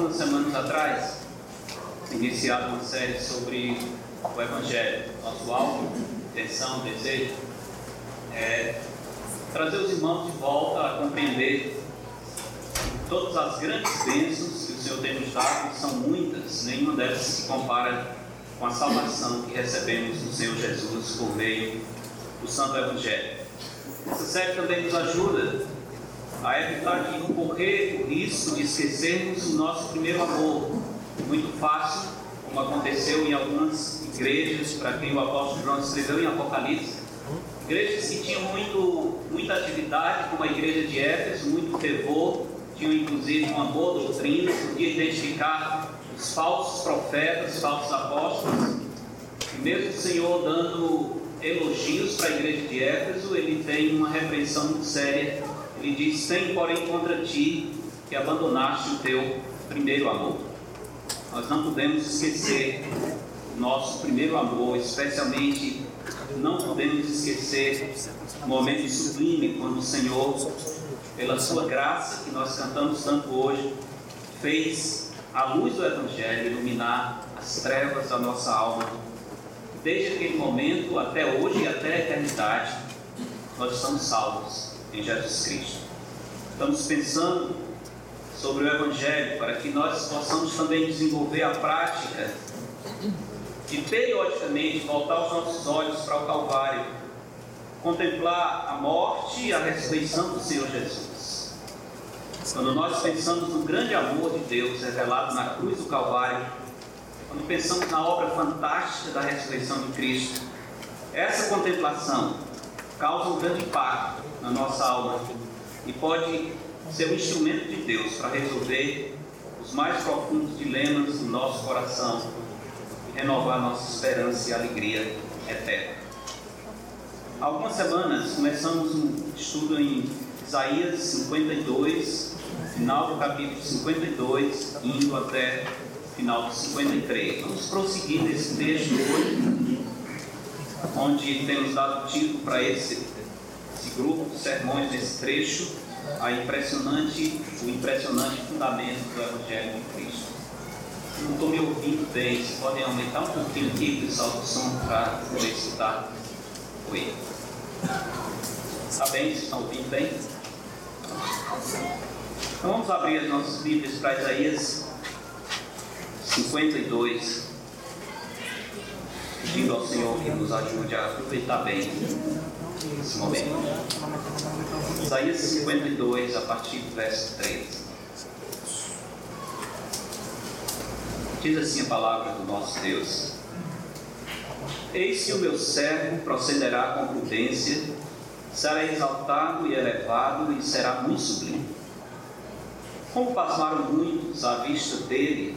Algumas semanas atrás iniciado uma série sobre o Evangelho. Nosso alvo, intenção, desejo é trazer os irmãos de volta a compreender todas as grandes bênçãos que o Senhor tem nos dado, são muitas, nenhuma delas se compara com a salvação que recebemos do Senhor Jesus por meio do Santo Evangelho. Essa série também nos ajuda a evitar de correr o risco de esquecermos o nosso primeiro amor. Muito fácil, como aconteceu em algumas igrejas, para quem o apóstolo João escreveu em Apocalipse. Igrejas que tinham muito, muita atividade, como a igreja de Éfeso, muito fervor, tinham inclusive uma boa doutrina, podia identificar os falsos profetas, falsos apóstolos. E mesmo o Senhor dando elogios para a igreja de Éfeso, ele tem uma repreensão muito séria ele diz: Tem, porém, contra ti que abandonaste o teu primeiro amor. Nós não podemos esquecer nosso primeiro amor, especialmente não podemos esquecer o momento sublime quando o Senhor, pela sua graça que nós cantamos tanto hoje, fez a luz do Evangelho iluminar as trevas da nossa alma. Desde aquele momento até hoje e até a eternidade, nós estamos salvos em Jesus Cristo. Estamos pensando sobre o Evangelho para que nós possamos também desenvolver a prática de periodicamente voltar os nossos olhos para o Calvário, contemplar a morte e a ressurreição do Senhor Jesus. Quando nós pensamos no grande amor de Deus revelado na cruz do Calvário, quando pensamos na obra fantástica da ressurreição de Cristo, essa contemplação causa um grande impacto na nossa alma e pode ser um instrumento de Deus para resolver os mais profundos dilemas do nosso coração e renovar nossa esperança e alegria eterna. Há algumas semanas começamos um estudo em Isaías 52, final do capítulo 52, indo até final do 53. Vamos prosseguir nesse texto hoje, onde temos dado título para esse esse grupo de sermões nesse trecho a impressionante, o impressionante fundamento do Evangelho de Cristo. Não estou me ouvindo bem, vocês podem aumentar um pouquinho aqui, o som para poder escutar. Oi. Está bem? Estão ouvindo bem? Então vamos abrir as nossas Bíblias para Isaías 52. Pedindo ao Senhor que nos ajude a aproveitar bem nesse momento. Isaías 52, a partir do verso 3. Diz assim a palavra do nosso Deus: Eis que o meu servo procederá com prudência, será exaltado e elevado e será muito sublime. Como pasmaram muitos à vista dele,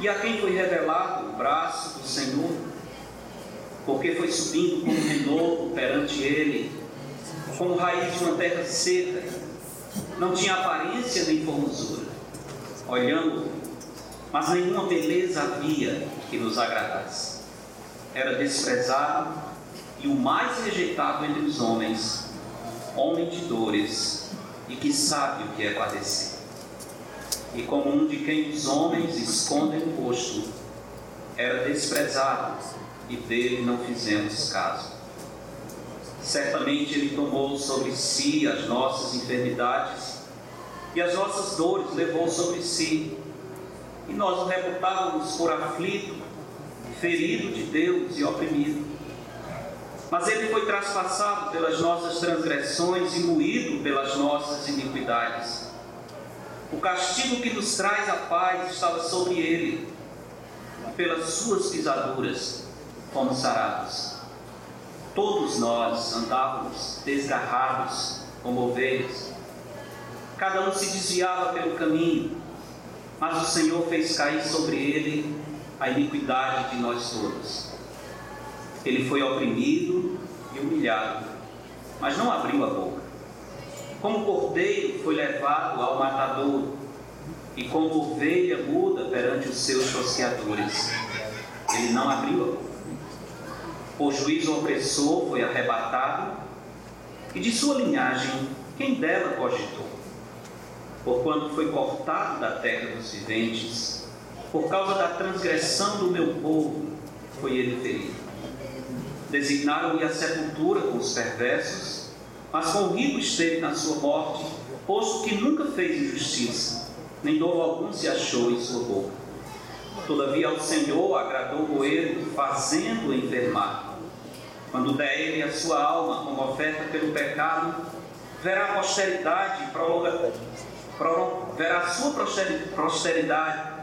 e a quem foi revelado o braço do Senhor, porque foi subindo como renovo perante ele, como raiz de uma terra seca, não tinha aparência nem formosura. Olhando, mas nenhuma beleza havia que nos agradasse. Era desprezado e o mais rejeitado entre os homens, homem de dores e que sabe o que é padecer. E como um de quem os homens escondem o rosto, era desprezado e dele não fizemos caso. Certamente Ele tomou sobre si as nossas enfermidades e as nossas dores levou sobre si. E nós o reputávamos por aflito, ferido de Deus e oprimido. Mas Ele foi traspassado pelas nossas transgressões e moído pelas nossas iniquidades. O castigo que nos traz a paz estava sobre Ele, pelas suas pisaduras fomos sarados. Todos nós andávamos desgarrados como ovelhas. Cada um se desviava pelo caminho, mas o Senhor fez cair sobre ele a iniquidade de nós todos. Ele foi oprimido e humilhado, mas não abriu a boca. Como cordeiro foi levado ao matador, e como ovelha muda perante os seus tosqueadores. Ele não abriu a boca. O juízo opressor foi arrebatado, e de sua linhagem, quem dela cogitou? Porquanto foi cortado da terra dos viventes, por causa da transgressão do meu povo, foi ele ferido. Designaram-lhe a sepultura com os perversos, o rico esteve na sua morte, posto que nunca fez injustiça, nem dolo algum se achou em sua boca. Todavia ao Senhor agradou ele, fazendo-o enfermar. Quando der ele a sua alma como oferta pelo pecado, verá posteridade, prolonga, verá a sua posteridade, posteridade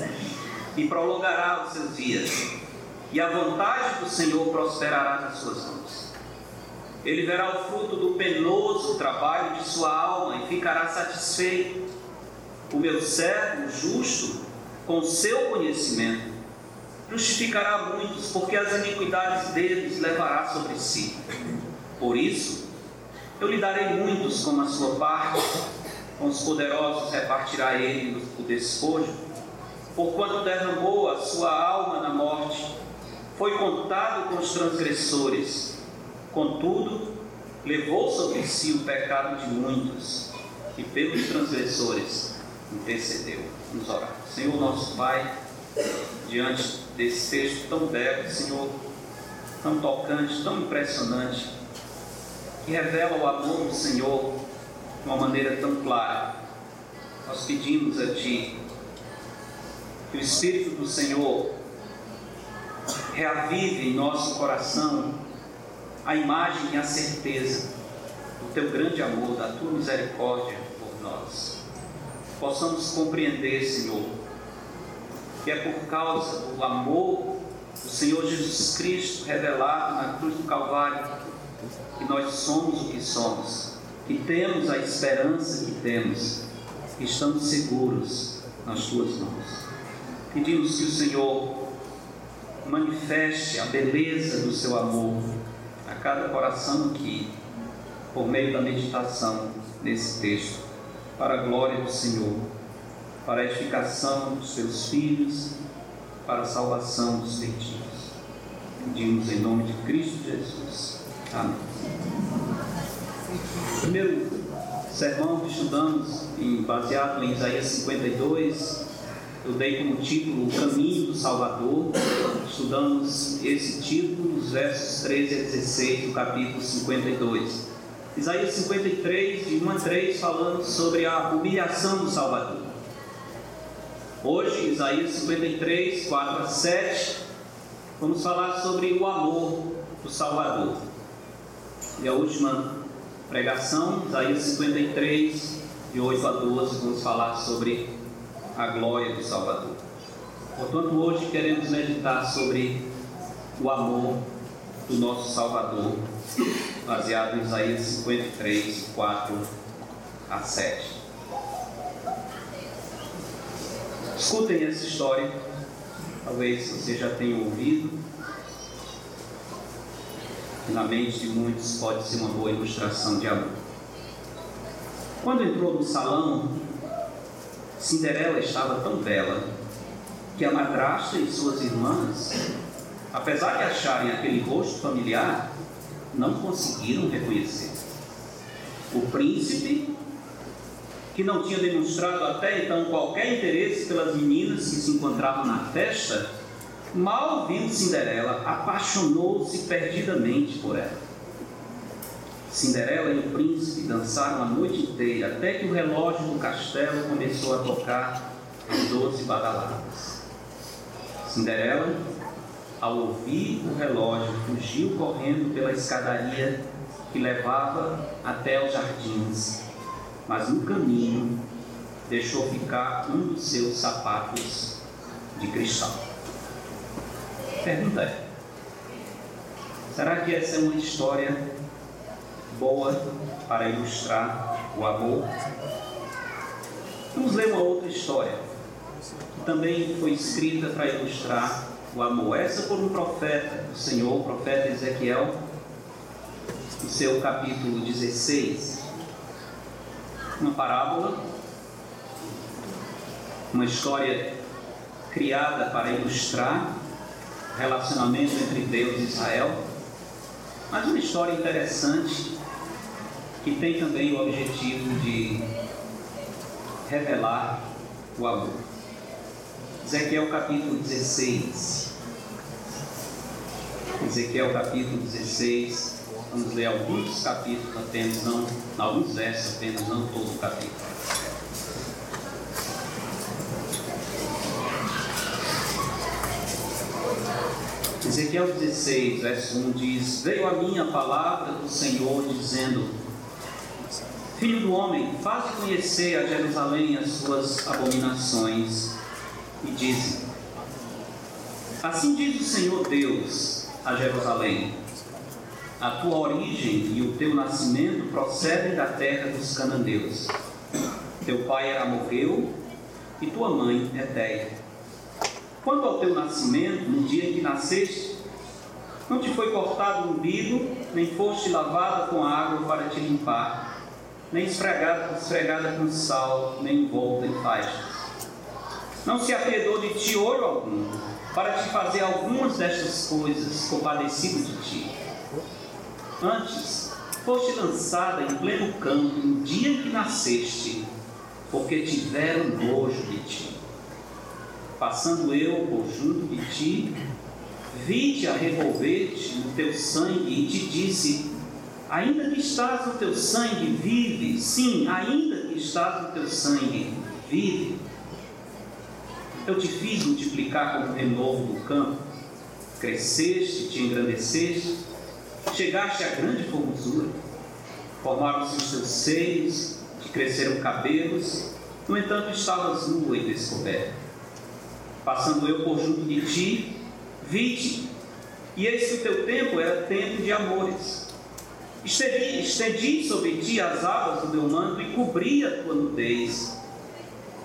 e prolongará os seus dias e a vontade do Senhor prosperará nas suas mãos. Ele verá o fruto do penoso trabalho de sua alma e ficará satisfeito. O meu servo justo, com seu conhecimento, justificará muitos, porque as iniquidades deles levará sobre si. Por isso, eu lhe darei muitos como a sua parte, com os poderosos repartirá ele o despojo, porquanto derramou a sua alma na morte foi contado com os transgressores, contudo, levou sobre si o pecado de muitos e pelos transgressores intercedeu. Vamos orar. Senhor nosso Pai, diante desse texto tão belo, Senhor, tão tocante, tão impressionante, que revela o amor do Senhor de uma maneira tão clara, nós pedimos a Ti que o Espírito do Senhor reavive em nosso coração a imagem e a certeza do teu grande amor, da tua misericórdia por nós. Possamos compreender, Senhor, que é por causa do amor do Senhor Jesus Cristo revelado na cruz do Calvário que nós somos o que somos, que temos a esperança que temos, que estamos seguros nas tuas mãos. Pedimos que o Senhor manifeste a beleza do seu amor cada coração aqui, por meio da meditação nesse texto, para a glória do Senhor, para a edificação dos seus filhos, para a salvação dos perdidos. Pedimos em nome de Cristo Jesus. Amém. Primeiro sermão que estudamos, em, baseado em Isaías 52, eu dei como título O Caminho do Salvador. Estudamos esse título nos versos 13 a 16 do capítulo 52. Isaías 53, de 1 a 3, falando sobre a humilhação do Salvador. Hoje, Isaías 53, 4 a 7, vamos falar sobre o amor do Salvador. E a última pregação, Isaías 53, de 8 a 12, vamos falar sobre a glória do Salvador. Portanto, hoje queremos meditar sobre o amor do nosso Salvador, baseado em Isaías 53, 4 a 7. Escutem essa história, talvez você já tenha ouvido. Na mente de muitos pode ser uma boa ilustração de amor. Quando entrou no salão Cinderela estava tão bela que a madrasta e suas irmãs, apesar de acharem aquele rosto familiar, não conseguiram reconhecer. O príncipe, que não tinha demonstrado até então qualquer interesse pelas meninas que se encontravam na festa, mal viu Cinderela, apaixonou-se perdidamente por ela. Cinderela e o príncipe dançaram a noite inteira, até que o relógio do castelo começou a tocar as doze badaladas. Cinderela, ao ouvir o relógio, fugiu correndo pela escadaria que levava até os jardins, mas no caminho deixou ficar um dos seus sapatos de cristal. Pergunta é: será que essa é uma história boa para ilustrar o amor. Vamos ler uma outra história, que também foi escrita para ilustrar o amor. Essa por um profeta do Senhor, o profeta Ezequiel, no seu capítulo 16. Uma parábola, uma história criada para ilustrar o relacionamento entre Deus e Israel, mas uma história interessante que tem também o objetivo de revelar o amor. Ezequiel capítulo 16. Ezequiel capítulo 16. Vamos ler alguns capítulos apenas, não, alguns versos apenas, não todo o capítulo. Ezequiel 16, verso 1 diz: Veio a mim a palavra do Senhor, dizendo: Filho do homem, faze conhecer a Jerusalém as suas abominações, e diz: Assim diz o Senhor Deus a Jerusalém: A tua origem e o teu nascimento procedem da terra dos cananeus. Teu pai era morreu e tua mãe é Teia. Quanto ao teu nascimento, no dia em que nasceste, não te foi cortado o umbigo, nem foste lavada com água para te limpar, nem esfregada, esfregada com sal, nem envolta em faixas. Não se apiedou de ti olho algum, para te fazer algumas destas coisas, compadecido de ti. Antes, foste lançada em pleno campo no dia em que nasceste, porque tiveram nojo de ti passando eu por junto de ti, vi-te a revolver-te no teu sangue e te disse: Ainda que estás no teu sangue, vive. Sim, ainda que estás no teu sangue, vive. Eu te fiz multiplicar como renovo do campo, cresceste, te engrandeceste, chegaste a grande formosura, formaram-se os teus seios, te cresceram cabelos, no entanto estavas nua e descoberta passando eu por junto de ti, vi-te, e eis que o teu tempo era tempo de amores. Estendi, estendi sobre ti as abas do meu manto e cobri a tua nudez.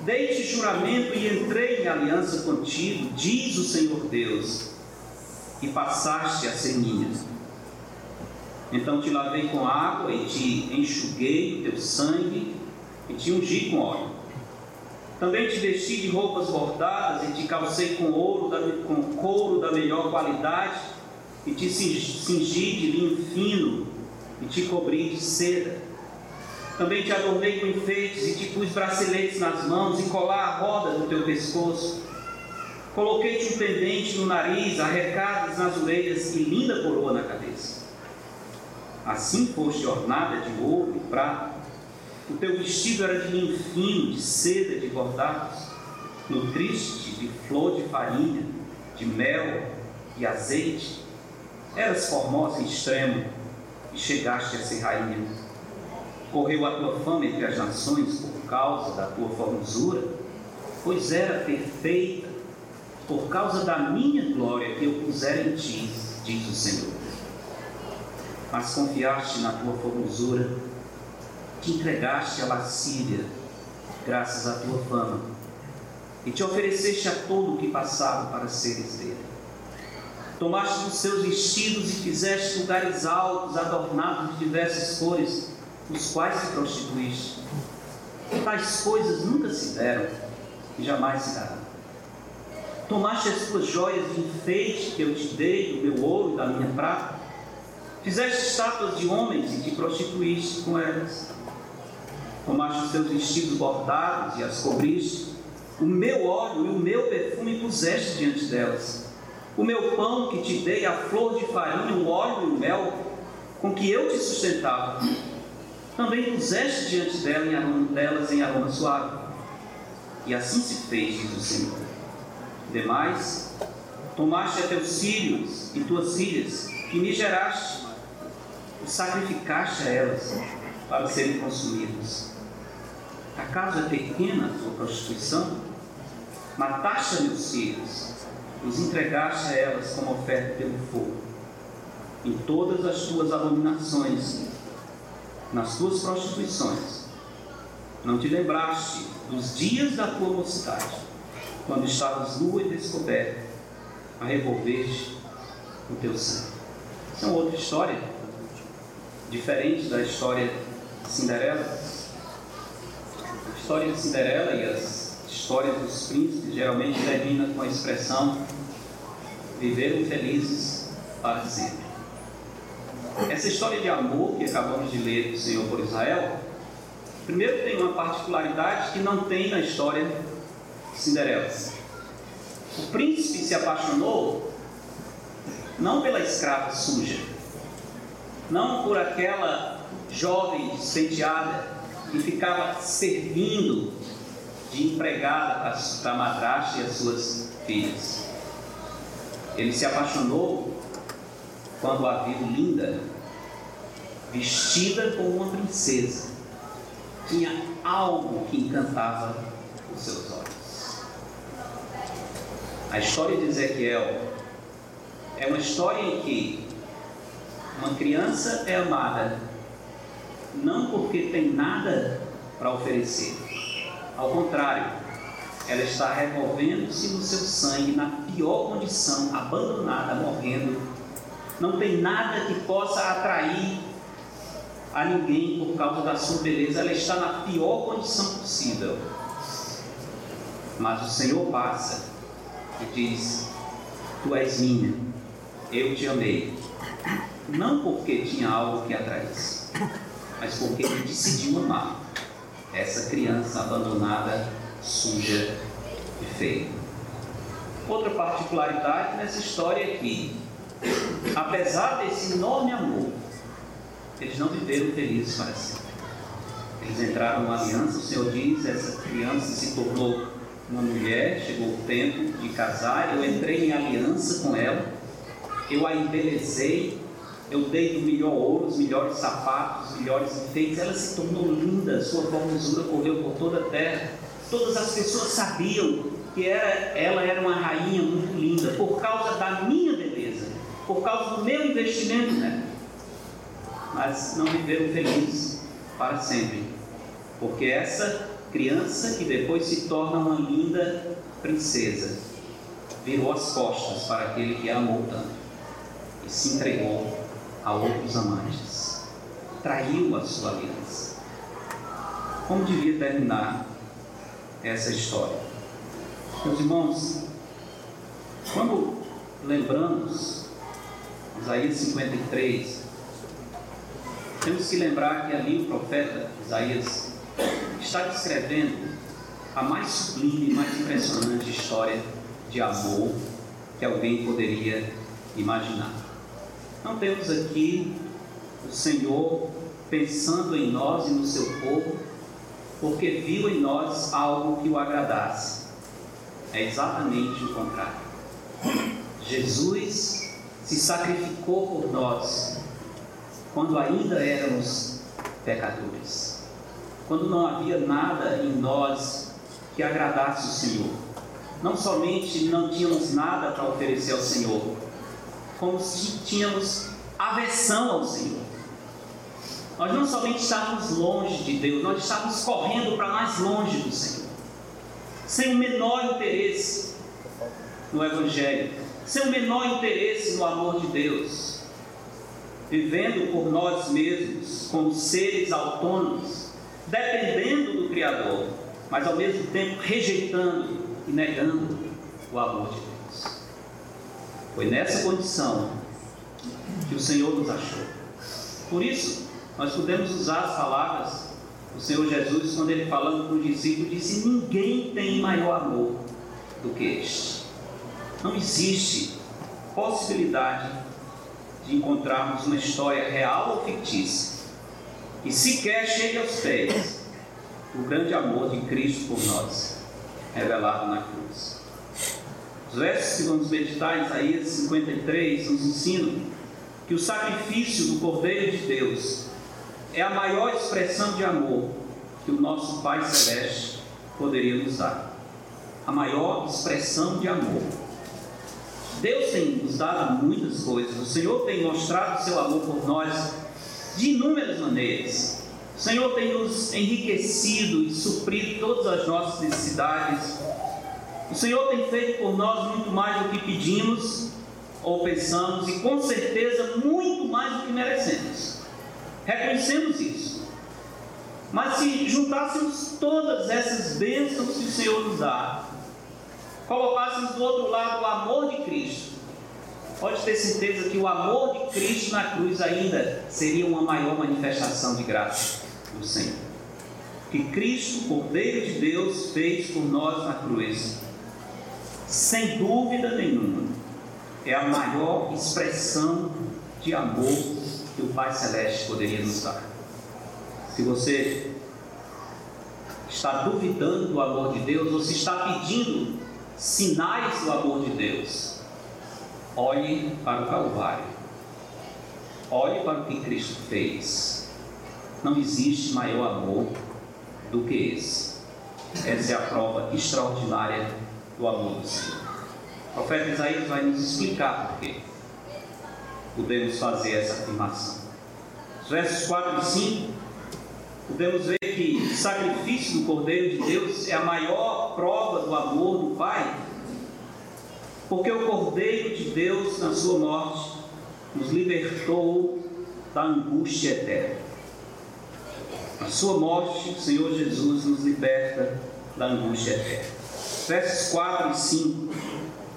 Dei-te juramento e entrei em aliança contigo, diz o Senhor Deus, e passaste a ser minha. Então te lavei com água e te enxuguei o teu sangue e te ungi com óleo. Também te vesti de roupas bordadas e te calcei com ouro, com couro da melhor qualidade, e te cingi de linho fino, e te cobri de seda. Também te adornei com enfeites e te pus braceletes nas mãos e colar a roda do teu pescoço. Coloquei-te um pendente no nariz, arrecadas nas orelhas e linda coroa na cabeça. Assim foste ornada de ouro e prata o teu vestido era de linho fino, de seda, de bordados, nutriste de flor de farinha, de mel e azeite. Eras formosa em extremo e chegaste a ser rainha. Correu a tua fama entre as nações por causa da tua formosura, pois era perfeita por causa da minha glória que eu puser em ti, diz o Senhor. Mas confiaste na tua formosura te entregaste à lascívia, graças à tua fama, e te ofereceste a todo o que passava para seres dele. Tomaste os seus vestidos e fizeste lugares altos, adornados de diversas cores, nos quais se prostituíste. Tais coisas nunca se deram e jamais se darão. Tomaste as tuas joias de enfeite que eu te dei, do meu ouro e da minha prata. Fizeste estátuas de homens e te prostituíste com elas tomaste os teus vestidos bordados e as cobriste, o meu óleo e o meu perfume puseste diante delas. O meu pão que te dei, a flor de farinha, o óleo e o mel, com que eu te sustentava, também puseste diante dela em aroma, delas em aroma suave. E assim se fez, diz o Senhor. Demais, tomaste a teus filhos e tuas filhas, que me geraste, e sacrificaste a elas para serem consumidos. Acaso é pequena a tua prostituição? Mataste a meus filhos, os entregaste a elas como oferta pelo fogo. Em todas as tuas abominações, nas tuas prostituições, Não te lembraste dos dias da tua mocidade, quando estavas nua e descoberta, a revolver-te o teu sangue. Isso é uma outra história, diferente da história de Cinderela. A história de Cinderela e as histórias dos príncipes geralmente terminam com a expressão viveram felizes para sempre. Essa história de amor que acabamos de ler do Senhor por Israel, primeiro tem uma particularidade que não tem na história de Cinderela. O príncipe se apaixonou não pela escrava suja, não por aquela jovem despenteada que ficava servindo de empregada para a madrasta e as suas filhas. Ele se apaixonou quando a viu linda, vestida como uma princesa. Tinha algo que encantava os seus olhos. A história de Ezequiel é uma história em que uma criança é amada não porque tem nada para oferecer. Ao contrário, ela está revolvendo-se no seu sangue na pior condição, abandonada, morrendo não tem nada que possa atrair a ninguém por causa da sua beleza, ela está na pior condição possível. Mas o Senhor passa e diz: Tu és minha, eu te amei. Não porque tinha algo que atraísse, mas porque ele decidiu amar essa criança abandonada, suja e feia. Outra particularidade nessa história é que apesar desse enorme amor, eles não viveram felizes para sempre. Eles entraram numa aliança, o Senhor diz, essa criança se tornou uma mulher, chegou o tempo de casar, eu entrei em aliança com ela, eu a embelezei, eu dei o melhor ouro, os melhores sapatos, os melhores enfeites, ela se tornou linda, sua formosura correu por toda a terra. Todas as pessoas sabiam que era, ela era uma rainha muito linda, por causa da minha beleza por causa do meu investimento nela. Mas não viveram felizes para sempre, porque essa criança que depois se torna uma linda princesa virou as costas para aquele que a amou tanto e se entregou a outros amantes, traiu a sua aliança. Como devia terminar essa história? Meus irmãos, quando lembramos Isaías 53, temos que lembrar que ali o profeta Isaías está descrevendo a mais sublime e mais impressionante história de amor que alguém poderia imaginar. Não temos aqui o Senhor pensando em nós e no seu povo, porque viu em nós algo que o agradasse. É exatamente o contrário. Jesus se sacrificou por nós quando ainda éramos pecadores, quando não havia nada em nós que agradasse o Senhor. Não somente não tínhamos nada para oferecer ao Senhor, como se tínhamos aversão ao Senhor. Nós não somente estávamos longe de Deus, nós estávamos correndo para mais longe do Senhor, sem o menor interesse no Evangelho sem o menor interesse no amor de Deus, vivendo por nós mesmos como seres autônomos, dependendo do Criador, mas ao mesmo tempo rejeitando e negando o amor de Deus. Foi nessa condição que o Senhor nos achou. Por isso, nós podemos usar as palavras do Senhor Jesus quando ele falando com os discípulos disse: Ninguém tem maior amor do que este não existe possibilidade de encontrarmos uma história real ou fictícia que sequer chegue aos pés do grande amor de Cristo por nós, revelado na cruz. Os versos que vamos meditar Isaías 53 nos ensinam que o sacrifício do Cordeiro de Deus é a maior expressão de amor que o nosso Pai Celeste poderia nos dar. A maior expressão de amor Deus tem nos dado muitas coisas, o Senhor tem mostrado seu amor por nós de inúmeras maneiras. O Senhor tem nos enriquecido e suprido todas as nossas necessidades. O Senhor tem feito por nós muito mais do que pedimos ou pensamos e com certeza muito mais do que merecemos. Reconhecemos isso. Mas se juntássemos todas essas bênçãos que o Senhor nos dá, colocássemos do outro lado o amor de Cristo, pode ter certeza que o amor de Cristo na cruz ainda seria uma maior manifestação de graça do Senhor. Que Cristo, Cordeiro de Deus, fez por nós na cruz, sem dúvida nenhuma, é a maior expressão de amor que o Pai Celeste poderia nos dar. Se você está duvidando do amor de Deus ou se está pedindo sinais do amor de Deus, olhe para o Calvário. Olhe para o que Cristo fez. Não existe maior amor do que esse. Essa é a prova extraordinária do amor do Senhor. O profeta Isaías vai nos explicar por que podemos fazer essa afirmação. Os versos 4 e 5 podemos ver que o sacrifício do Cordeiro de Deus é a maior prova do amor do Pai, porque o Cordeiro de Deus, na sua morte, nos libertou da angústia eterna. Na sua morte, o Senhor Jesus nos liberta da angústia eterna. Versos 4 e 5,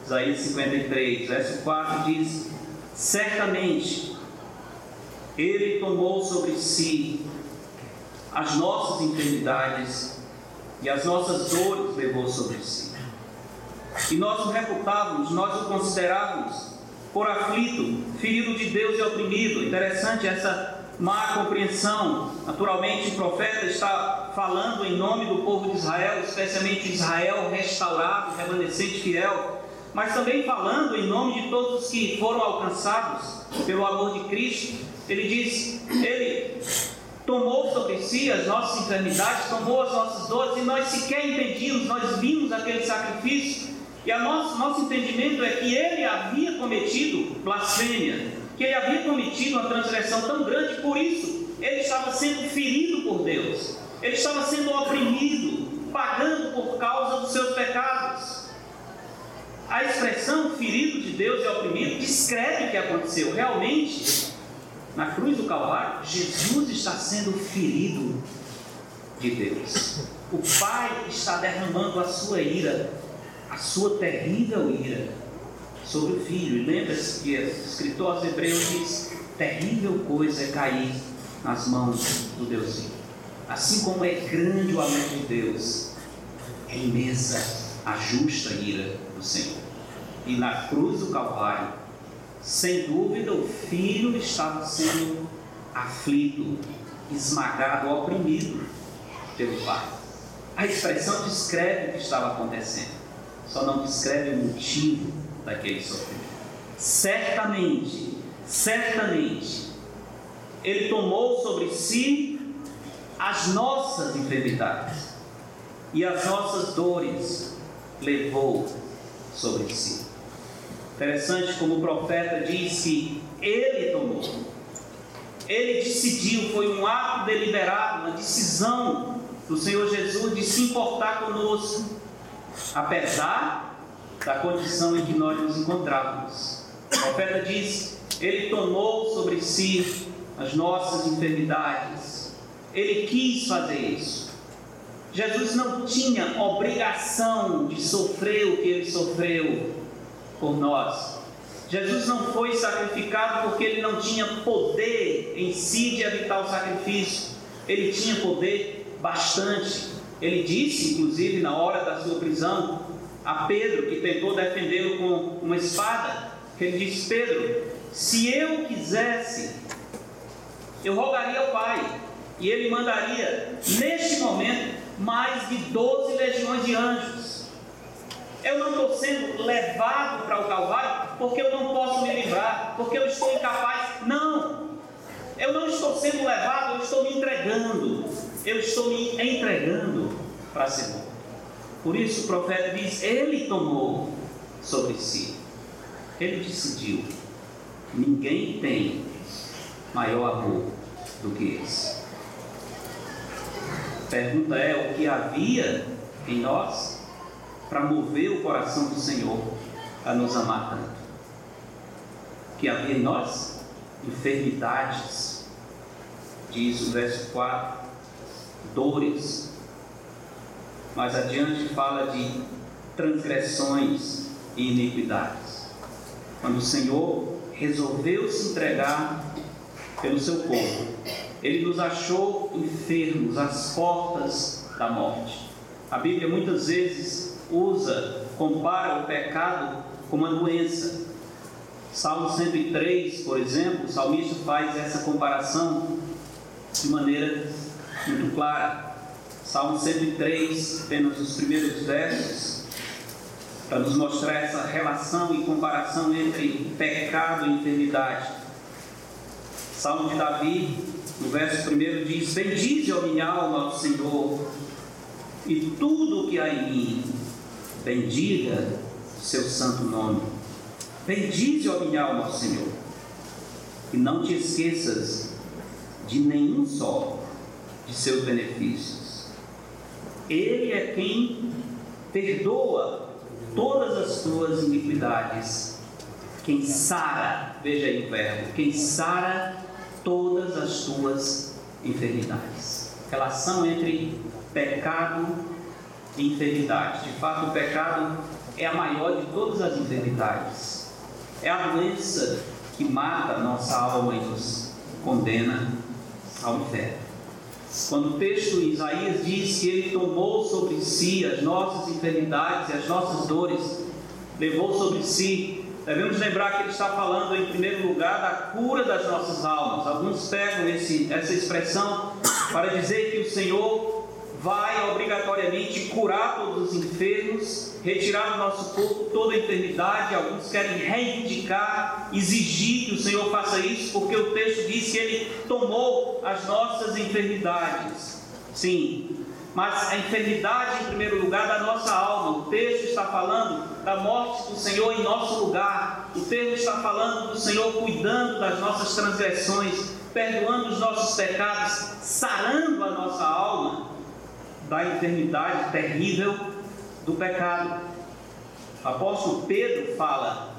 Isaías 53, verso 4 diz: Certamente Ele tomou sobre si as nossas enfermidades e as nossas dores levou sobre si. E nós o reputávamos, nós o considerávamos por aflito, ferido de Deus e oprimido. Interessante essa má compreensão. Naturalmente, o profeta está falando em nome do povo de Israel, especialmente Israel restaurado, remanescente fiel, mas também falando em nome de todos os que foram alcançados pelo amor de Cristo. Ele diz: Ele tomou sobre si as nossas enfermidades, tomou as nossas dores, e nós sequer entendíamos, nós vimos aquele sacrifício, e o nosso, nosso entendimento é que ele havia cometido blasfêmia, que ele havia cometido uma transgressão tão grande, por isso ele estava sendo ferido por Deus, ele estava sendo oprimido, pagando por causa dos seus pecados. A expressão ferido de Deus e oprimido descreve o que aconteceu. Realmente, na cruz do Calvário, Jesus está sendo ferido de Deus. O Pai está derramando a sua ira, a sua terrível ira, sobre o Filho. E lembra-se que o escritor aos Hebreus diz: terrível coisa é cair nas mãos do Deus. Assim como é grande o amor de Deus, é imensa a justa ira do Senhor. E na cruz do Calvário, sem dúvida, o filho estava sendo aflito, esmagado, oprimido pelo pai. A expressão descreve o que estava acontecendo, só não descreve o motivo daquele sofrimento. Certamente, certamente, ele tomou sobre si as nossas enfermidades e as nossas dores levou sobre si. Interessante como o profeta diz que ele tomou. Ele decidiu, foi um ato deliberado, uma decisão do Senhor Jesus de se importar conosco, apesar da condição em que nós nos encontrávamos. O profeta diz: Ele tomou sobre si as nossas enfermidades. Ele quis fazer isso. Jesus não tinha obrigação de sofrer o que ele sofreu, por nós. Jesus não foi sacrificado porque ele não tinha poder em si de evitar o sacrifício. Ele tinha poder bastante. Ele disse, inclusive, na hora da sua prisão, a Pedro, que tentou defendê-lo com uma espada, que ele disse: Pedro, se eu quisesse, eu rogaria ao Pai, e ele mandaria, neste momento, mais de 12 legiões de anjos eu não estou sendo levado para o Calvário porque eu não posso me livrar, porque eu estou incapaz. Não! Eu não estou sendo levado, eu estou me entregando. Eu estou me entregando para ser morto. Por isso o profeta diz: Ele tomou sobre si. Ele decidiu. Ninguém tem maior amor do que esse. Pergunta é: o que havia em nós para mover o coração do Senhor a nos amar tanto? O que havia em nós? Enfermidades, diz o verso 4, dores. Mais adiante fala de transgressões e iniquidades. Quando o Senhor resolveu se entregar pelo seu corpo, ele nos achou enfermos às portas da morte. A Bíblia muitas vezes usa, compara o pecado com uma doença. Salmo 103, por exemplo, o salmista faz essa comparação de maneira muito clara. Salmo 103, apenas os primeiros versos, para nos mostrar essa relação e comparação entre pecado e enfermidade. Salmo de Davi, no verso 1 diz: Bendize, ó minha alma, ao Senhor, e tudo o que há em mim, bendiga seu santo nome. Bendize, ó minha alma, ao Senhor, e não te esqueças de nenhum só de seus benefícios. Ele é quem perdoa todas as tuas iniquidades, quem sara, veja aí o verbo, quem sara todas as tuas enfermidades. Relação entre pecado e enfermidade. De fato, o pecado é a maior de todas as enfermidades. É a doença que mata a nossa alma e nos condena ao inferno. Quando o texto em Isaías diz que ele tomou sobre si as nossas enfermidades e as nossas dores, levou sobre si, devemos lembrar que ele está falando em primeiro lugar da cura das nossas almas. Alguns pegam esse, essa expressão para dizer que o Senhor vai obrigatoriamente curar todos os enfermos, retirar do nosso corpo toda a enfermidade. Alguns querem reivindicar, exigir que o Senhor faça isso, porque o texto diz que Ele tomou as nossas enfermidades. Sim, mas a enfermidade, em primeiro lugar, da nossa alma. O texto está falando da morte do Senhor em nosso lugar. O texto está falando do Senhor cuidando das nossas transgressões, perdoando os nossos pecados, sarando a nossa alma da enfermidade terrível do pecado. O apóstolo Pedro fala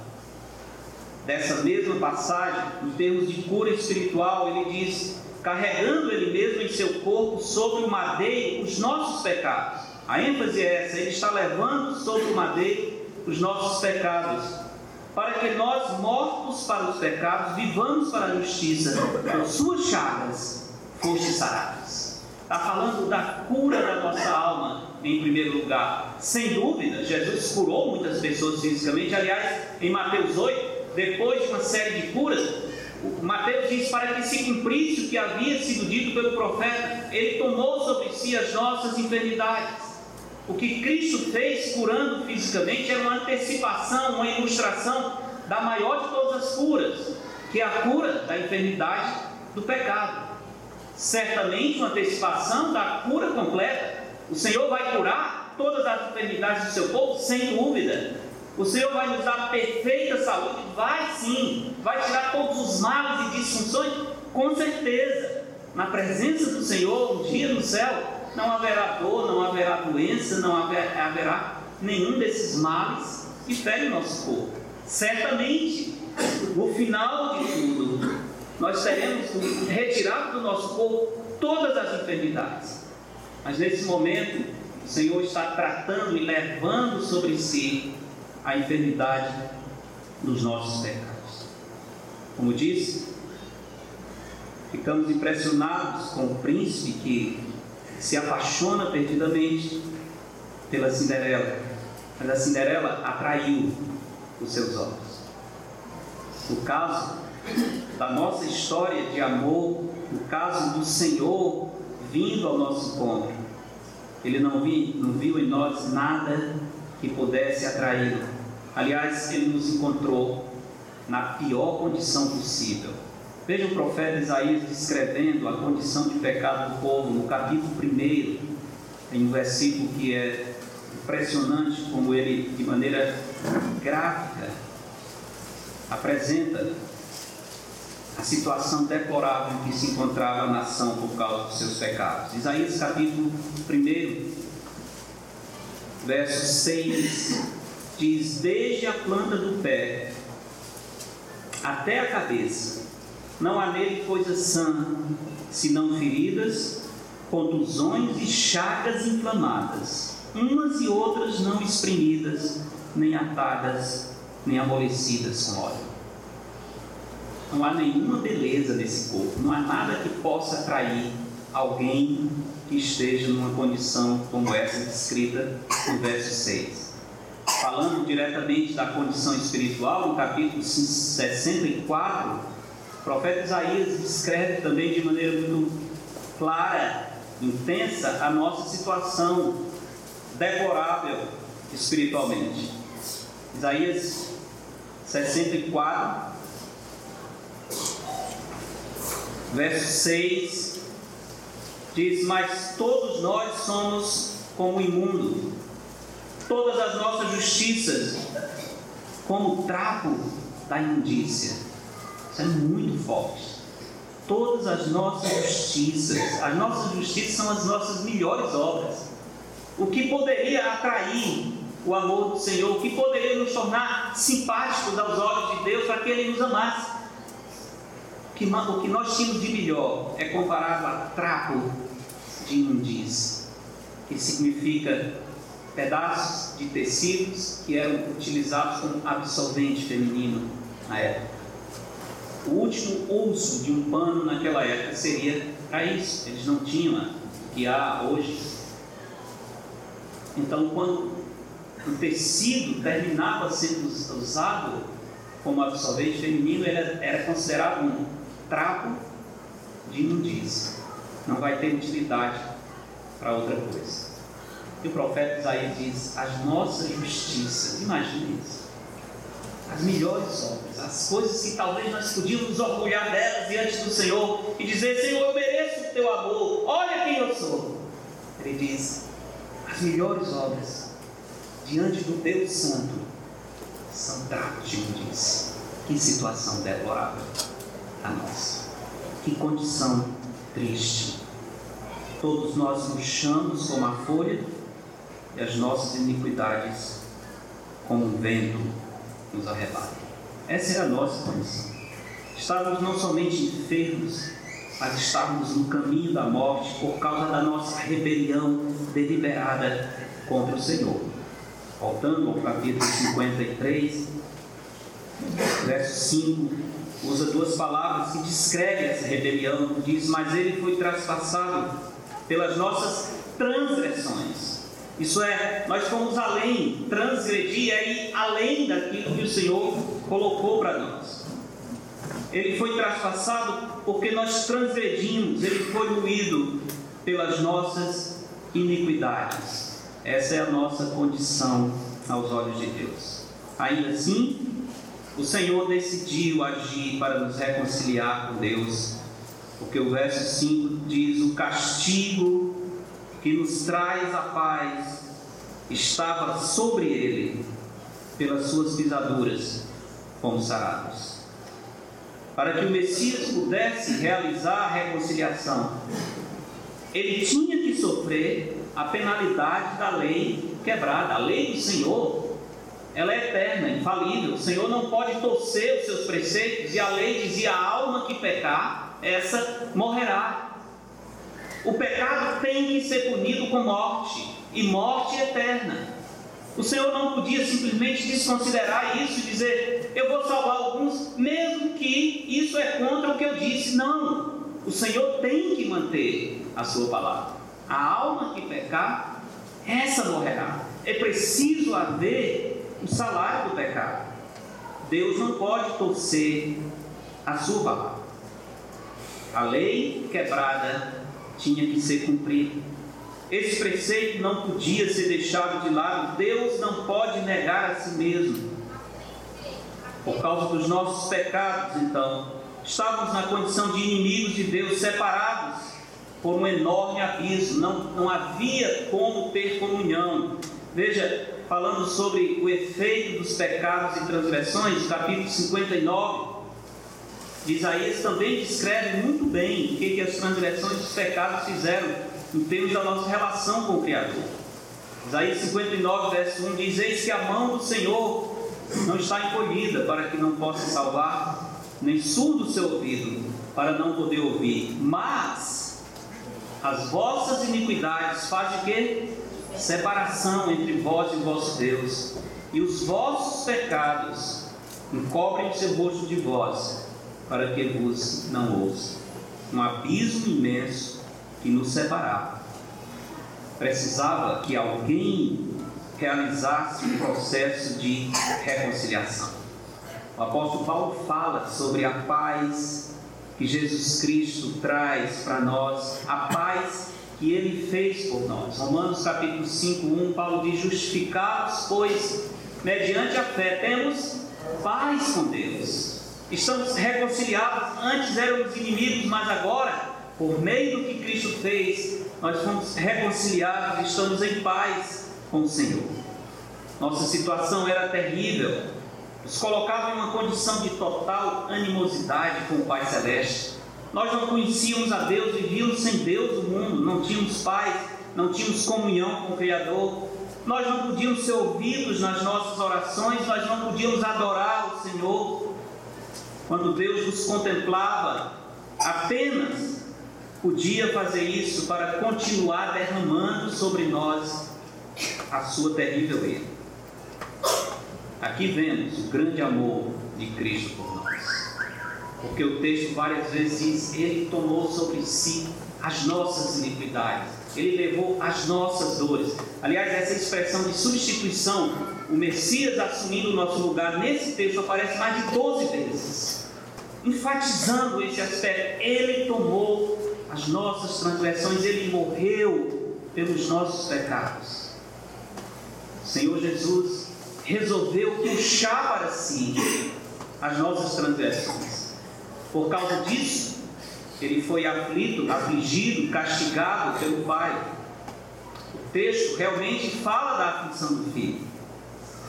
dessa mesma passagem, em termos de cura espiritual, ele diz: carregando ele mesmo em seu corpo sobre o madeiro os nossos pecados. A ênfase é essa: ele está levando sobre o madeiro os nossos pecados, para que nós, mortos para os pecados, vivamos para a justiça, por suas chagas foste sarados. Está falando da cura da nossa alma, em primeiro lugar. Sem dúvida, Jesus curou muitas pessoas fisicamente. Aliás, em Mateus 8, depois de uma série de curas, Mateus diz para que se cumprisse o que havia sido dito pelo profeta, ele tomou sobre si as nossas enfermidades. O que Cristo fez curando fisicamente era uma antecipação, uma ilustração da maior de todas as curas, que é a cura da enfermidade do pecado certamente uma antecipação da cura completa. O Senhor vai curar todas as enfermidades do seu povo, sem dúvida. O Senhor vai nos dar perfeita saúde? Vai sim. Vai tirar todos os males e disfunções? Com certeza. Na presença do Senhor, um dia no céu, não haverá dor, não haverá doença, não haverá nenhum desses males que ferem nosso corpo. Certamente, no final de tudo, nós teremos retirado do nosso corpo todas as enfermidades. Mas nesse momento, o Senhor está tratando e levando sobre si a enfermidade dos nossos pecados. Como disse, ficamos impressionados com o príncipe que se apaixona perdidamente pela Cinderela, mas a Cinderela atraiu os seus olhos. No caso da nossa história de amor, no caso do Senhor vindo ao nosso encontro. Ele não, não viu em nós nada que pudesse atraí-lo. Aliás, ele nos encontrou na pior condição possível. Veja o profeta Isaías descrevendo a condição de pecado do povo no capítulo 1, em um versículo que é impressionante, como ele, de maneira gráfica, apresenta a situação deplorável em que se encontrava a nação por causa dos seus pecados. Isaías capítulo 1, verso 6 diz: Desde a planta do pé até a cabeça, não há nele coisa sã, senão feridas, contusões e chagas inflamadas, umas e outras não espremidas, nem atadas, nem amolecidas com óleo. Não há nenhuma beleza nesse corpo, não há nada que possa atrair alguém que esteja numa condição como essa descrita no verso 6. Falando diretamente da condição espiritual, no capítulo 64, o profeta Isaías descreve também de maneira muito clara, intensa, a nossa situação deplorável espiritualmente. Isaías 64, verso 6, diz: Mas todos nós somos como imundo, todas as nossas justiças como trapo da imundícia. Isso é muito forte. Todas as nossas justiças, as nossas justiças são as nossas melhores obras. O que poderia atrair o amor do Senhor, o que poderia nos tornar simpáticos aos olhos de Deus para que Ele nos amasse o que nós tínhamos de melhor é comparado a trapo de imundícia, que significa pedaços de tecidos que eram utilizados como absorvente feminino na época. O último uso de um pano naquela época seria para isso. Eles não tinham o que há hoje. Então, quando o tecido terminava sendo usado como absorvente feminino, era, era considerado um trapo de imundícia. Não vai ter utilidade para outra coisa. E o profeta Isaías diz: as nossas justiças, imagine isso. As melhores obras, as coisas que talvez nós podíamos orgulhar delas diante do Senhor e dizer: Senhor, eu mereço o teu amor, olha quem eu sou. Ele diz: as melhores obras diante do Deus Santo são imundícia. Que situação deplorável a nós. Que condição triste. Todos nós murchamos como a folha e as nossas iniquidades, como um vento, nos arrebatam. Essa era a nossa condição. Estávamos não somente enfermos, mas estávamos no caminho da morte por causa da nossa rebelião deliberada contra o Senhor. Voltando ao capítulo 53, verso 5 usa duas palavras que descrevem essa rebelião. Diz: Mas ele foi traspassado pelas nossas transgressões. Isso é, nós fomos além, transgredir ir além daquilo que o Senhor colocou para nós. Ele foi traspassado porque nós transgredimos, ele foi moído pelas nossas iniquidades. Essa é a nossa condição aos olhos de Deus. Ainda assim, o Senhor decidiu agir para nos reconciliar com Deus, porque o verso 5 diz: O castigo que nos traz a paz estava sobre ele, pelas suas pisaduras fomos sarados. Para que o Messias pudesse realizar a reconciliação, ele tinha que sofrer a penalidade da lei quebrada, a lei do Senhor ela é eterna, infalível. O Senhor não pode torcer os seus preceitos, e a lei dizia: a alma que pecar, essa morrerá. O pecado tem que ser punido com morte, e morte eterna. O Senhor não podia simplesmente desconsiderar isso e dizer: eu vou salvar alguns, mesmo que isso é contra o que eu disse. Não. O Senhor tem que manter a sua palavra. A alma que pecar, essa morrerá. É preciso haver o salário do pecado. Deus não pode torcer a sua palavra. A lei quebrada tinha que ser cumprida. Esse preceito não podia ser deixado de lado. Deus não pode negar a si mesmo. Por causa dos nossos pecados, então, estávamos na condição de inimigos de Deus, separados por um enorme abismo. Não, não havia como ter comunhão. Veja, falando sobre o efeito dos pecados e transgressões, capítulo 59, Isaías também descreve muito bem o que, que as transgressões dos pecados fizeram em termos da nossa relação com o Criador. Isaías 59, verso 1 diz: Eis que a mão do Senhor não está encolhida para que não possa salvar, nem surdo o seu ouvido para não poder ouvir, mas as vossas iniquidades fazem o quê? Separação entre vós e vosso Deus, e os vossos pecados encobrem o seu rosto de vós, para que vos não ouça. Um abismo imenso que nos separava. Precisava que alguém realizasse um processo de reconciliação. O apóstolo Paulo fala sobre a paz que Jesus Cristo traz para nós, a paz que ele fez por nós. Romanos capítulo 5, 1, Paulo diz: Justificados, pois, mediante a fé, temos paz com Deus. Estamos reconciliados, antes éramos inimigos, mas agora, por meio do que Cristo fez, nós fomos reconciliados, estamos em paz com o Senhor. Nossa situação era terrível, nos colocava em uma condição de total animosidade com o Pai Celeste. Nós não conhecíamos a Deus, vivíamos sem Deus no mundo, não tínhamos paz, não tínhamos comunhão com o Criador, nós não podíamos ser ouvidos nas nossas orações, nós não podíamos adorar o Senhor. Quando Deus nos contemplava, apenas podia fazer isso para continuar derramando sobre nós a sua terrível ira. Aqui vemos o grande amor de Cristo por nós. Porque o texto várias vezes diz: Ele tomou sobre si as nossas iniquidades, Ele levou as nossas dores. Aliás, essa expressão de substituição, o Messias assumindo o nosso lugar, nesse texto aparece mais de 12 vezes, enfatizando esse aspecto. Ele tomou as nossas transgressões, Ele morreu pelos nossos pecados. O Senhor Jesus resolveu puxar para si as nossas transgressões. Por causa disso, ele foi aflito, afligido, castigado pelo Pai. O texto realmente fala da aflição do filho,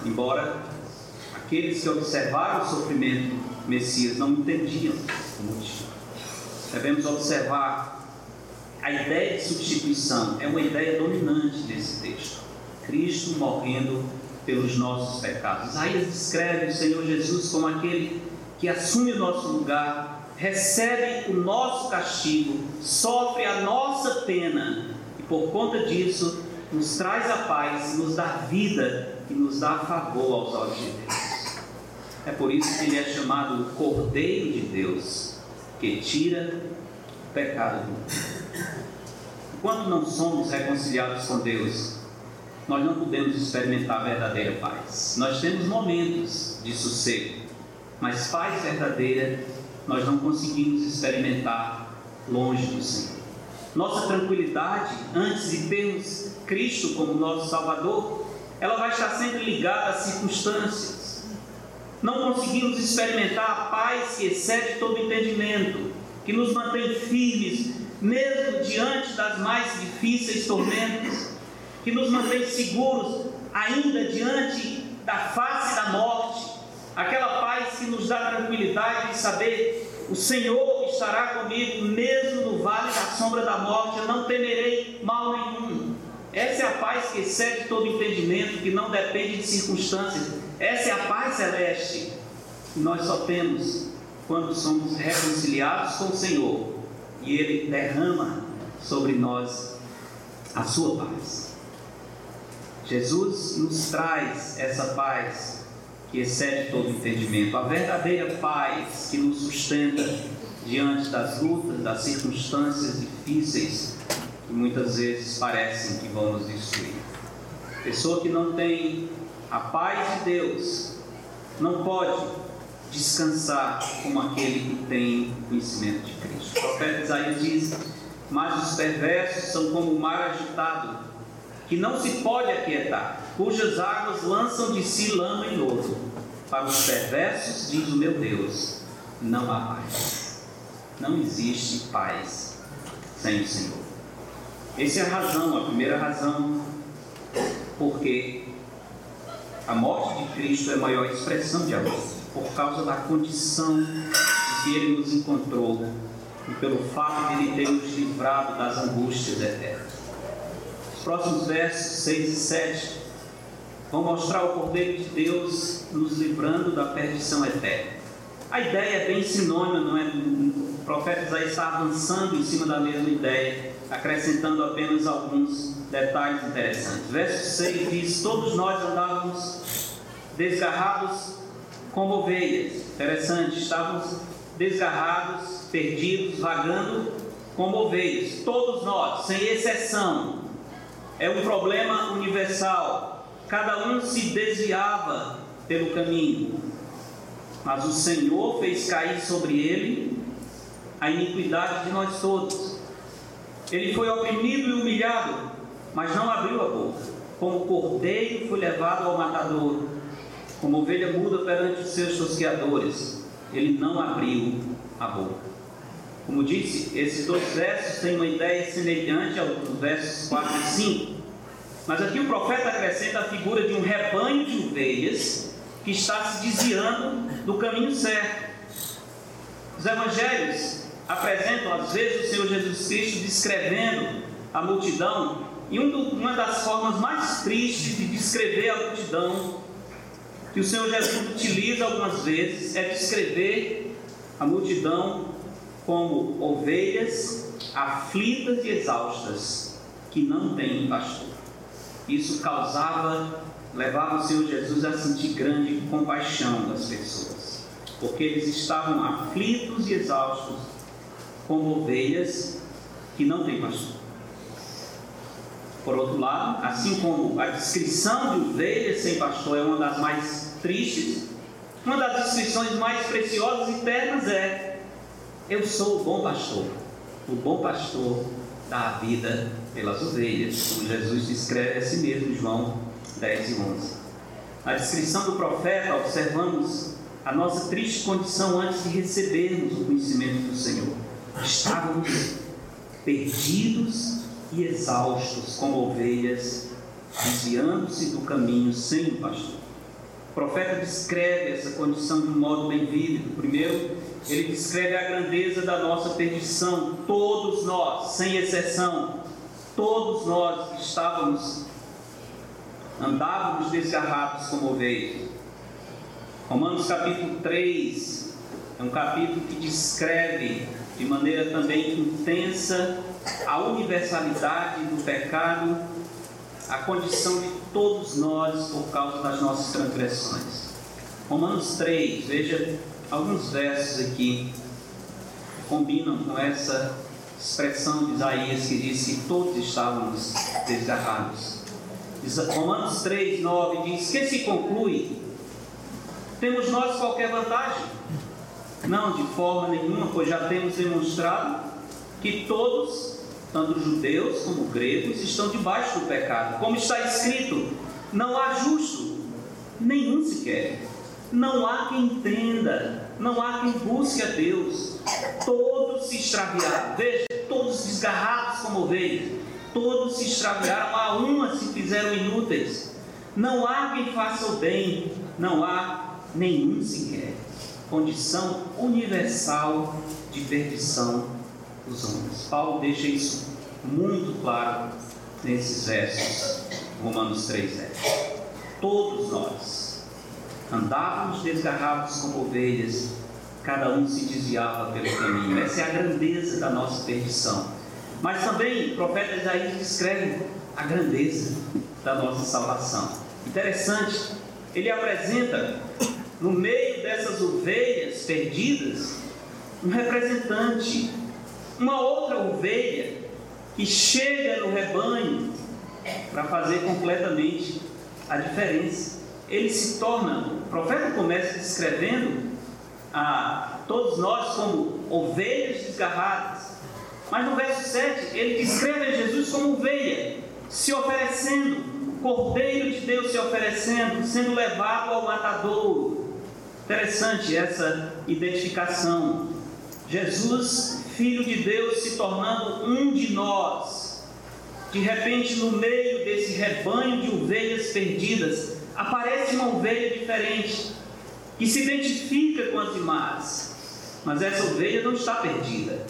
embora aqueles que observaram o sofrimento Messias não entendiam o motivo. Devemos observar a ideia de substituição, é uma ideia dominante nesse texto. Cristo morrendo pelos nossos pecados. Isaías descreve o Senhor Jesus como aquele que assume o nosso lugar, recebe o nosso castigo, sofre a nossa pena e por conta disso nos traz a paz, nos dá vida e nos dá favor aos olhos de Deus. É por isso que ele é chamado o Cordeiro de Deus, que tira o pecado do mundo. Enquanto não somos reconciliados com Deus, nós não podemos experimentar verdadeira paz. Nós temos momentos de sossego, mas paz verdadeira nós não conseguimos experimentar longe do Senhor. Nossa tranquilidade, antes de termos Cristo como nosso Salvador, ela vai estar sempre ligada às circunstâncias. Não conseguimos experimentar a paz que excede todo entendimento, que nos mantém firmes, mesmo diante das mais difíceis tormentas que nos mantém seguros ainda diante da face da morte, aquela paz que nos dá tranquilidade de saber o Senhor estará comigo mesmo no vale da sombra da morte, eu não temerei mal nenhum. Essa é a paz que excede todo entendimento, que não depende de circunstâncias. Essa é a paz celeste que nós só temos quando somos reconciliados com o Senhor e Ele derrama sobre nós a sua paz. Jesus nos traz essa paz que excede todo entendimento, a verdadeira paz que nos sustenta diante das lutas, das circunstâncias difíceis que muitas vezes parecem que vão nos destruir. Pessoa que não tem a paz de Deus não pode descansar como aquele que tem conhecimento de Cristo. O profeta Isaías diz: Mas os perversos são como o mar agitado que não se pode aquietar, cujas águas lançam de si lama e lodo. Para os perversos, diz o meu Deus, não há paz. Não existe paz sem o Senhor. Essa é a razão, a primeira razão, porque a morte de Cristo é a maior expressão de amor, por causa da condição do que Ele nos encontrou e pelo fato de Ele ter nos livrado das angústias eternas. Os próximos versos 6 e 7 vão mostrar o Cordeiro de Deus nos livrando da perdição eterna. A ideia é bem sinônima, não é? O profeta Isaías está avançando em cima da mesma ideia, acrescentando apenas alguns detalhes interessantes. Verso 6 diz: Todos nós andávamos desgarrados como ovelhas. Interessante, estávamos desgarrados, perdidos, vagando como ovelhas. Todos nós, sem exceção. É um problema universal. Cada um se desviava pelo caminho. Mas o Senhor fez cair sobre ele a iniquidade de nós todos. Ele foi oprimido e humilhado, mas não abriu a boca. Como cordeiro foi levado ao matador, como ovelha muda perante os seus tosqueadores, ele não abriu a boca. Como disse, esses dois versos têm uma ideia semelhante aos versos 4 e 5. Mas aqui o profeta acrescenta a figura de um rebanho de ovelhas que está se desviando do caminho certo. Os evangelhos apresentam, às vezes, o Senhor Jesus Cristo descrevendo a multidão, e uma das formas mais tristes de descrever a multidão que o Senhor Jesus utiliza algumas vezes é descrever a multidão como ovelhas aflitas e exaustas que não têm pastor. Isso causava, levava o Senhor Jesus a sentir grande compaixão das pessoas, porque eles estavam aflitos e exaustos como ovelhas que não têm pastor. Por outro lado, assim como a descrição de ovelhas sem pastor é uma das mais tristes, uma das descrições mais preciosas e ternas é: Eu sou o bom pastor. O bom pastor dá a vida pelas ovelhas, como Jesus descreve a si mesmo João 10 e 11. Na descrição do profeta, observamos a nossa triste condição antes de recebermos o conhecimento do Senhor. Estávamos perdidos e exaustos como ovelhas, desviando-se do caminho sem o pastor. O profeta descreve essa condição de um modo bem vívido. Primeiro, ele descreve a grandeza da nossa perdição. Todos nós, sem exceção, todos nós estávamos, andávamos desgarrados como ovelhas. Romanos capítulo 3 é um capítulo que descreve de maneira também intensa a universalidade do pecado, a condição de todos nós por causa das nossas transgressões. Romanos 3, veja alguns versos aqui que combinam com essa expressão de Isaías que diz que todos estávamos desgarrados. Romanos 3, 9 diz: Que se conclui? Temos nós qualquer vantagem? Não, de forma nenhuma, pois já temos demonstrado que todos, tanto judeus como gregos, estão debaixo do pecado. Como está escrito, não há justo, nenhum sequer. Não há quem entenda, não há quem busque a Deus. Todos se extraviaram. Veja, todos desgarrados como ovelhas. Todos se extraviaram, a uma se fizeram inúteis. Não há quem faça o bem, não há nenhum sequer condição universal de perdição dos homens. Paulo deixa isso muito claro nesses versos, Romanos 3, 10. Todos nós andávamos desgarrados como ovelhas, cada um se desviava pelo caminho. Essa é a grandeza da nossa perdição. Mas também o profeta Isaías descreve a grandeza da nossa salvação. Interessante, ele apresenta no meio dessas ovelhas perdidas, um representante, uma outra ovelha que chega no rebanho para fazer completamente a diferença. Ele se torna, o profeta começa descrevendo a todos nós como ovelhas desgarradas. Mas no verso 7, ele descreve a Jesus como ovelha, se oferecendo, cordeiro de Deus se oferecendo, sendo levado ao matadouro, Interessante essa identificação. Jesus, Filho de Deus, se tornando um de nós. De repente, no meio desse rebanho de ovelhas perdidas, aparece uma ovelha diferente, que se identifica com as demais. Mas essa ovelha não está perdida.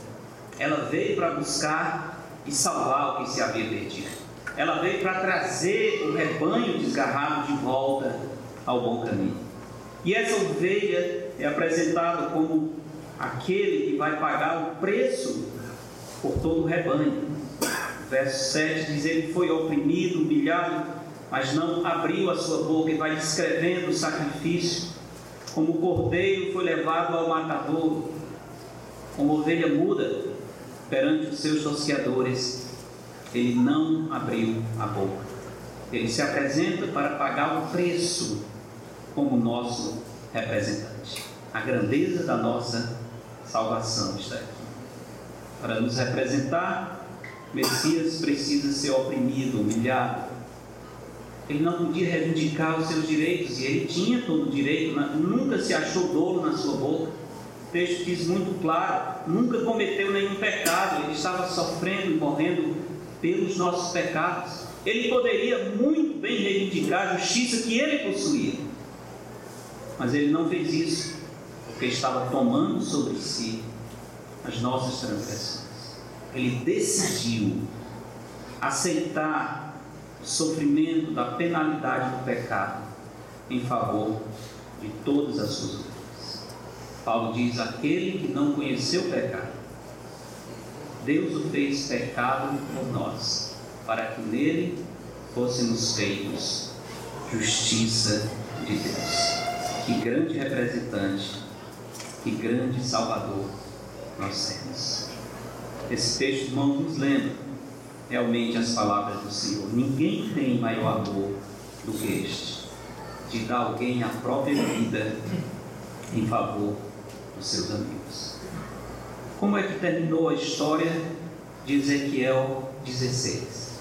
Ela veio para buscar e salvar o que se havia perdido. Ela veio para trazer o rebanho desgarrado de volta ao bom caminho. E essa ovelha é apresentada como aquele que vai pagar o preço por todo o rebanho. Verso 7 diz: Ele foi oprimido, humilhado, mas não abriu a sua boca, e vai descrevendo o sacrifício. Como o cordeiro foi levado ao matador, como ovelha muda perante os seus tosqueadores, ele não abriu a boca. Ele se apresenta para pagar o preço como nosso representante. A grandeza da nossa salvação está aqui. Para nos representar, Messias precisa ser oprimido, humilhado. Ele não podia reivindicar os seus direitos, e ele tinha todo o direito, nunca se achou dolo na sua boca. O texto diz muito claro: nunca cometeu nenhum pecado, ele estava sofrendo e morrendo pelos nossos pecados. Ele poderia muito bem reivindicar a justiça que ele possuía, mas ele não fez isso, porque estava tomando sobre si as nossas transgressões. Ele decidiu aceitar o sofrimento da penalidade do pecado em favor de todas as suas vidas. Paulo diz: aquele que não conheceu o pecado, Deus o fez pecado por nós, para que nele fôssemos feitos justiça de Deus. Que grande representante, que grande Salvador nós temos. Esse texto, irmãos, nos lembra realmente as palavras do Senhor. Ninguém tem maior amor do que este, de dar alguém a própria vida em favor dos seus amigos. Como é que terminou a história de Ezequiel 16?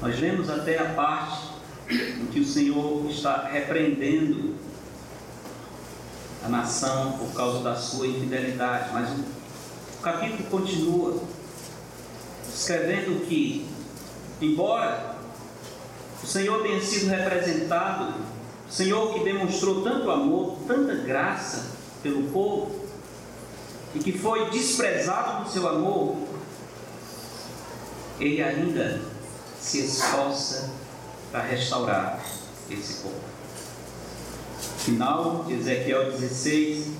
Nós lemos até a parte em que o Senhor está repreendendo a nação por causa da sua infidelidade, mas o capítulo continua escrevendo que, embora o Senhor tenha sido representado, o Senhor que demonstrou tanto amor, tanta graça pelo povo, e que foi desprezado no seu amor, ele ainda se esforça para restaurar esse povo. Final de Ezequiel 16,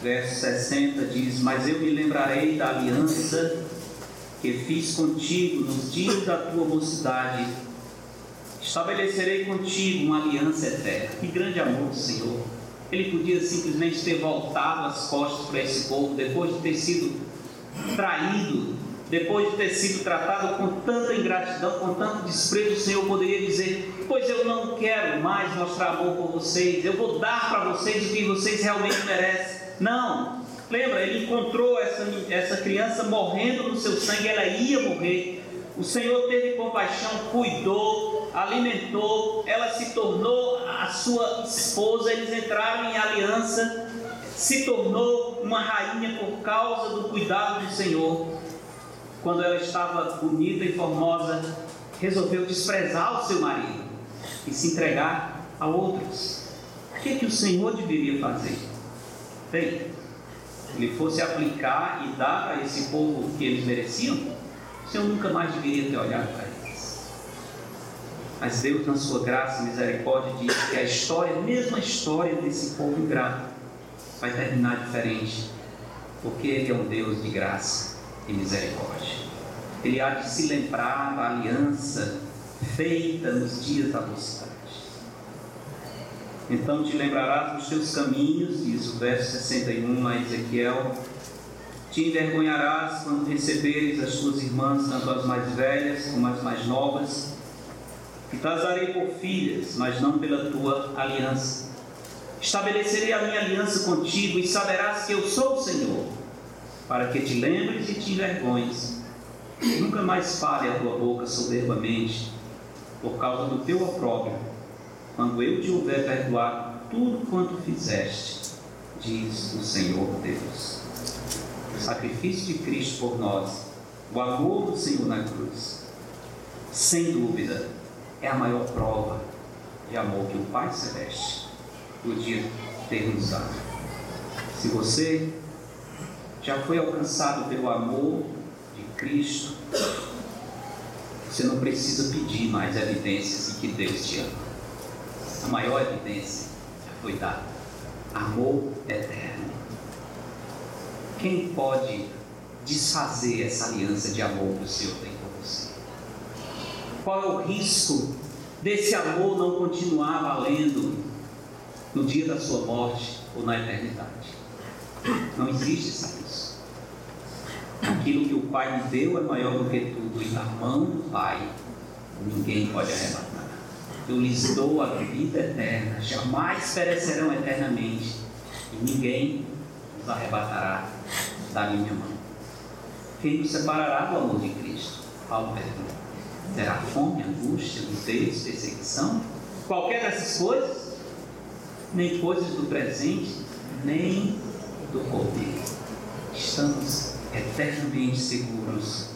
verso 60 diz: Mas eu me lembrarei da aliança que fiz contigo nos dias da tua mocidade. Estabelecerei contigo uma aliança eterna. Que grande amor do Senhor ele podia simplesmente ter voltado as costas para esse povo depois de ter sido traído, depois de ter sido tratado com tanta ingratidão, com tanto desprezo. O Senhor poderia dizer: Pois eu não quero mais mostrar amor por vocês, eu vou dar para vocês o que vocês realmente merecem. Não, lembra, ele encontrou essa, essa criança morrendo no seu sangue, ela ia morrer. O Senhor teve compaixão, cuidou, alimentou, ela se tornou a sua esposa, eles entraram em aliança, se tornou uma rainha por causa do cuidado do Senhor. Quando ela estava bonita e formosa, resolveu desprezar o seu marido e se entregar a outros. O que, é que o Senhor deveria fazer? Bem, ele fosse aplicar e dar para esse povo o que eles mereciam, o Senhor nunca mais deveria ter olhado para eles. Mas Deus, na sua graça e misericórdia, diz que a história, a mesma história desse povo ingrato, vai terminar diferente, porque Ele é um Deus de graça e misericórdia. Ele há de se lembrar da aliança feita nos dias da mocidade. Então te lembrarás dos teus caminhos, diz o verso 61 a Ezequiel, te envergonharás quando receberes as tuas irmãs, tanto as mais velhas como as mais novas, e tasarei por filhas, mas não pela tua aliança. Estabelecerei a minha aliança contigo e saberás que eu sou o Senhor, para que te lembres e te envergonhes. Nunca mais fale a tua boca soberbamente, por causa do teu opróbrio, quando eu te houver perdoado tudo quanto fizeste, diz o Senhor Deus o sacrifício de Cristo por nós, o amor do Senhor na cruz, sem dúvida, é a maior prova de amor que o Pai Celeste podia ter nos dado. Se você já foi alcançado pelo amor de Cristo, você não precisa pedir mais evidências de que Deus te ama. A maior evidência já foi dada: amor eterno. Quem pode desfazer essa aliança de amor que o Senhor tem com você? Qual é o risco desse amor não continuar valendo no dia da sua morte ou na eternidade? Não existe esse risco. Aquilo que o Pai me deu é maior do que tudo, e na mão do Pai ninguém pode arrebatar. Eu lhes dou a vida eterna, jamais perecerão eternamente, e ninguém os arrebatará da minha mão. Quem nos separará do amor de Cristo? Paulo pergunta. Terá fome, angústia, nudez, perseguição? Qualquer dessas coisas? Nem coisas do presente, nem do poder. Estamos eternamente seguros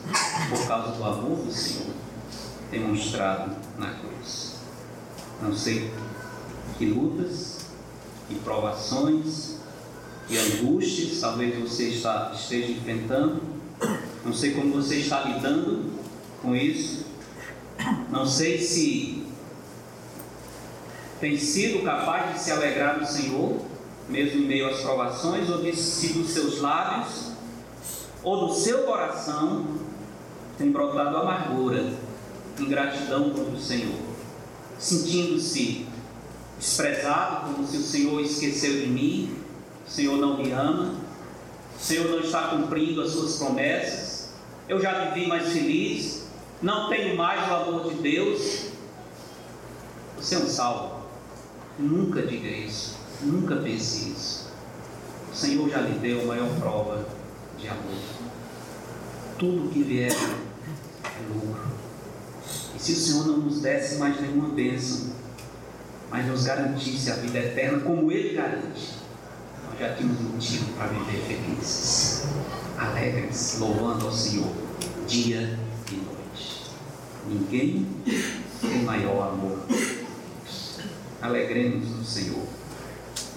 por causa do amor do Senhor demonstrado na cruz. Não sei que lutas, que provações, que angústias talvez você está, esteja enfrentando. Não sei como você está lidando com isso. Não sei se tem sido capaz de se alegrar no Senhor, mesmo em meio às provações, ou se dos seus lábios ou do seu coração tem brotado amargura, ingratidão contra o Senhor, sentindo-se desprezado, como se o Senhor esqueceu de mim, o Senhor não me ama, o Senhor não está cumprindo as suas promessas, eu já vivi mais feliz, não tenho mais o amor de Deus. Você é um salvo. Nunca diga isso, nunca pense isso. O Senhor já lhe deu a maior prova de amor. Tudo que vier é lucro. E se o Senhor não nos desse mais nenhuma bênção, mas nos garantisse a vida eterna como Ele garante, nós já tínhamos motivo para viver felizes, alegres, louvando ao Senhor, dia e noite. Ninguém tem maior amor. Alegremos no Senhor.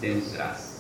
Demos graças.